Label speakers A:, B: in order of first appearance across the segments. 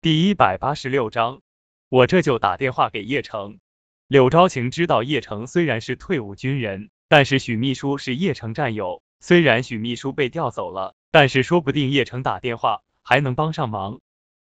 A: 第一百八十六章，我这就打电话给叶城。柳昭晴知道叶城虽然是退伍军人，但是许秘书是叶城战友。虽然许秘书被调走了，但是说不定叶城打电话还能帮上忙。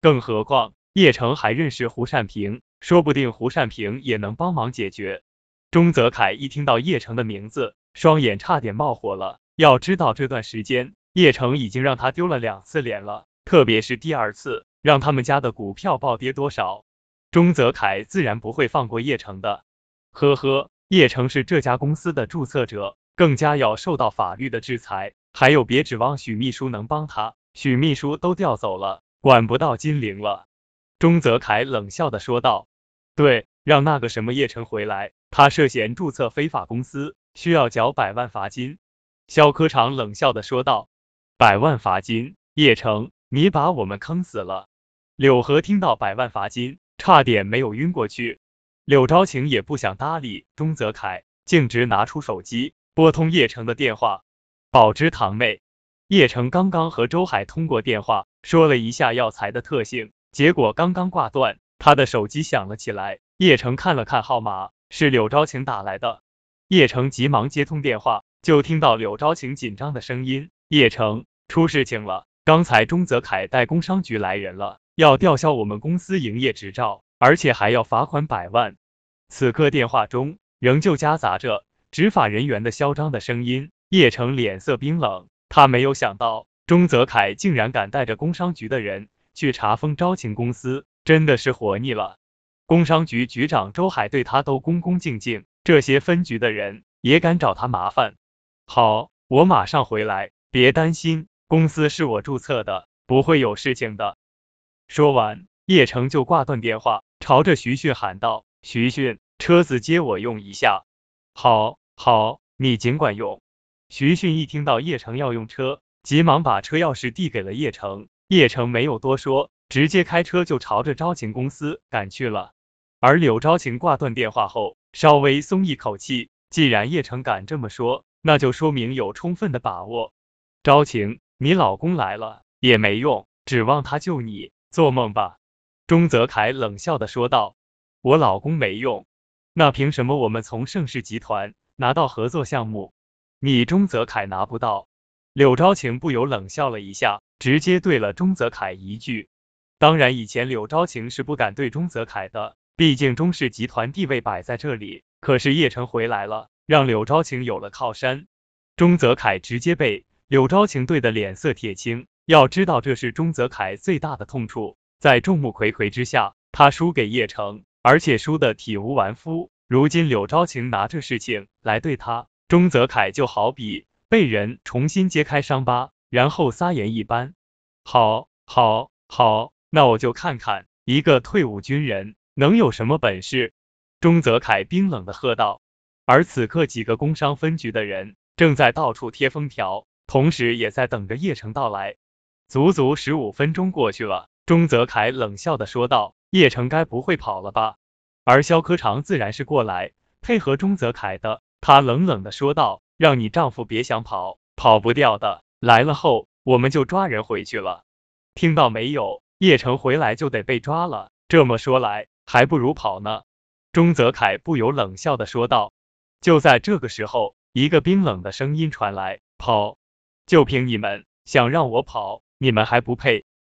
A: 更何况叶城还认识胡善平，说不定胡善平也能帮忙解决。钟泽凯一听到叶城的名字，双眼差点冒火了。要知道这段时间，叶城已经让他丢了两次脸了，特别是第二次。让他们家的股票暴跌多少？钟泽凯自然不会放过叶城的。呵呵，叶城是这家公司的注册者，更加要受到法律的制裁。还有，别指望许秘书能帮他，许秘书都调走了，管不到金陵了。钟泽凯冷笑的说道：“对，让那个什么叶城回来，他涉嫌注册非法公司，需要缴百万罚金。”肖科长冷笑的说道：“百万罚金，叶城，你把我们坑死了。”柳河听到百万罚金，差点没有晕过去。柳昭晴也不想搭理钟泽凯，径直拿出手机拨通叶城的电话。宝芝堂妹，叶城刚刚和周海通过电话，说了一下药材的特性，结果刚刚挂断，他的手机响了起来。叶城看了看号码，是柳昭晴打来的。叶城急忙接通电话，就听到柳昭晴紧张的声音：“叶城，出事情了，刚才钟泽凯带工商局来人了。”要吊销我们公司营业执照，而且还要罚款百万。此刻电话中仍旧夹杂着执法人员的嚣张的声音。叶城脸色冰冷，他没有想到钟泽凯竟然敢带着工商局的人去查封招晴公司，真的是活腻了。工商局局长周海对他都恭恭敬敬，这些分局的人也敢找他麻烦？好，我马上回来，别担心，公司是我注册的，不会有事情的。说完，叶城就挂断电话，朝着徐迅喊道：“徐迅，车子借我用一下。”“好，好，你尽管用。”徐迅一听到叶城要用车，急忙把车钥匙递给了叶城。叶城没有多说，直接开车就朝着招晴公司赶去了。而柳昭晴挂断电话后，稍微松一口气，既然叶城敢这么说，那就说明有充分的把握。昭晴，你老公来了也没用，指望他救你。做梦吧！钟泽凯冷笑的说道。我老公没用，那凭什么我们从盛世集团拿到合作项目，你钟泽凯拿不到？柳昭晴不由冷笑了一下，直接对了钟泽凯一句。当然，以前柳昭晴是不敢对钟泽凯的，毕竟钟氏集团地位摆在这里。可是叶城回来了，让柳昭晴有了靠山。钟泽凯直接被柳昭晴对的脸色铁青。要知道，这是钟泽凯最大的痛处，在众目睽睽之下，他输给叶城，而且输得体无完肤。如今柳昭晴拿这事情来对他，钟泽凯就好比被人重新揭开伤疤，然后撒盐一般。好，好，好，那我就看看一个退伍军人能有什么本事。钟泽凯冰冷的喝道。而此刻，几个工商分局的人正在到处贴封条，同时也在等着叶城到来。足足十五分钟过去了，钟泽凯冷笑的说道：“叶城该不会跑了吧？”而肖科长自然是过来配合钟泽凯的，他冷冷的说道：“让你丈夫别想跑，跑不掉的。来了后，我们就抓人回去了。听到没有？叶城回来就得被抓了。这么说来，还不如跑呢。”钟泽凯不由冷笑的说道。就在这个时候，一个冰冷的声音传来：“跑，就凭你们想让我跑？”你们还不配！